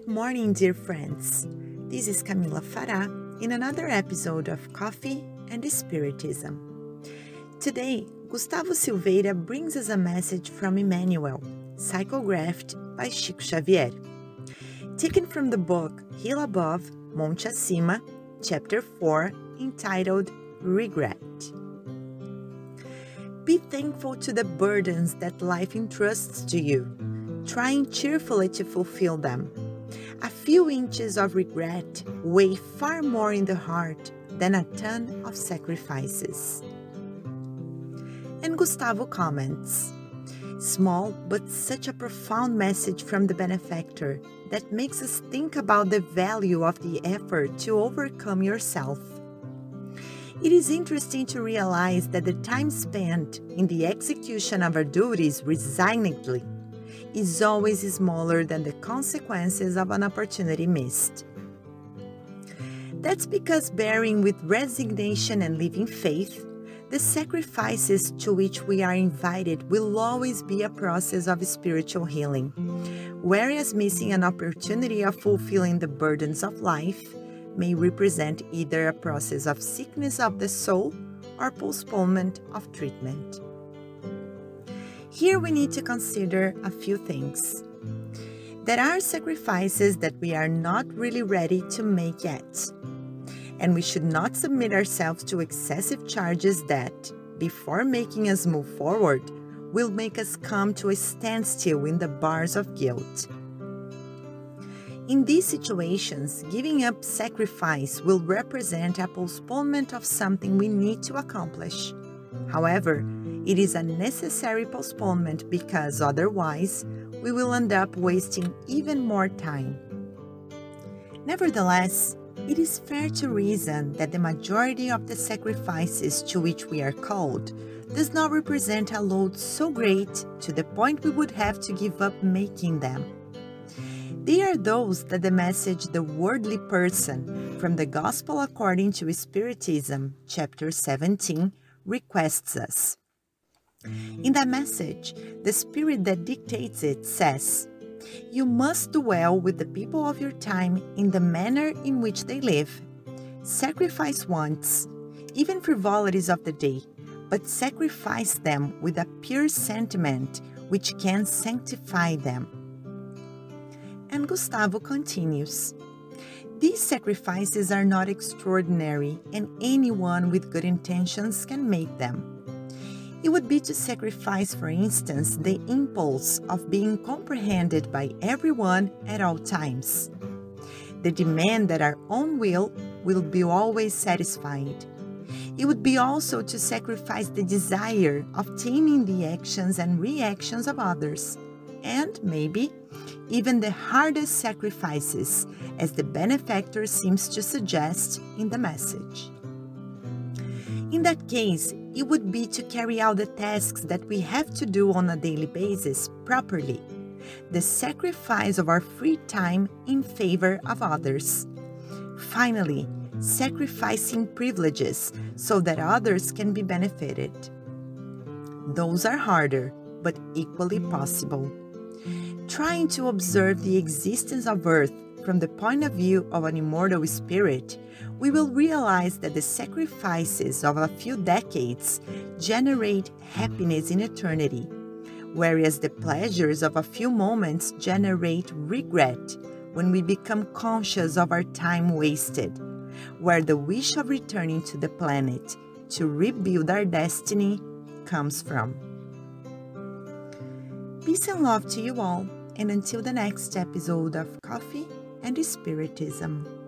Good morning, dear friends. This is Camila Farah in another episode of Coffee and Spiritism. Today, Gustavo Silveira brings us a message from Emmanuel, psychographed by Chico Xavier. Taken from the book Hill Above, Monte Acima, Chapter 4, entitled Regret. Be thankful to the burdens that life entrusts to you, trying cheerfully to fulfill them. A few inches of regret weigh far more in the heart than a ton of sacrifices. And Gustavo comments Small, but such a profound message from the benefactor that makes us think about the value of the effort to overcome yourself. It is interesting to realize that the time spent in the execution of our duties resignedly is always smaller than the consequences of an opportunity missed. That's because bearing with resignation and living faith, the sacrifices to which we are invited will always be a process of spiritual healing, whereas missing an opportunity of fulfilling the burdens of life may represent either a process of sickness of the soul or postponement of treatment. Here we need to consider a few things. There are sacrifices that we are not really ready to make yet, and we should not submit ourselves to excessive charges that, before making us move forward, will make us come to a standstill in the bars of guilt. In these situations, giving up sacrifice will represent a postponement of something we need to accomplish. However, it is a necessary postponement because otherwise, we will end up wasting even more time. Nevertheless, it is fair to reason that the majority of the sacrifices to which we are called does not represent a load so great to the point we would have to give up making them. They are those that the message The Worldly Person from the Gospel According to Spiritism, chapter 17, requests us. In that message, the spirit that dictates it says, You must dwell with the people of your time in the manner in which they live. Sacrifice wants, even frivolities of the day, but sacrifice them with a pure sentiment which can sanctify them. And Gustavo continues These sacrifices are not extraordinary, and anyone with good intentions can make them. It would be to sacrifice, for instance, the impulse of being comprehended by everyone at all times. The demand that our own will will be always satisfied. It would be also to sacrifice the desire of taming the actions and reactions of others, and maybe even the hardest sacrifices, as the benefactor seems to suggest in the message. In that case, it would be to carry out the tasks that we have to do on a daily basis properly, the sacrifice of our free time in favor of others. Finally, sacrificing privileges so that others can be benefited. Those are harder, but equally possible trying to observe the existence of Earth from the point of view of an immortal spirit, we will realize that the sacrifices of a few decades generate happiness in eternity, whereas the pleasures of a few moments generate regret when we become conscious of our time wasted, where the wish of returning to the planet to rebuild our destiny comes from. Peace and love to you all and until the next episode of Coffee and Spiritism.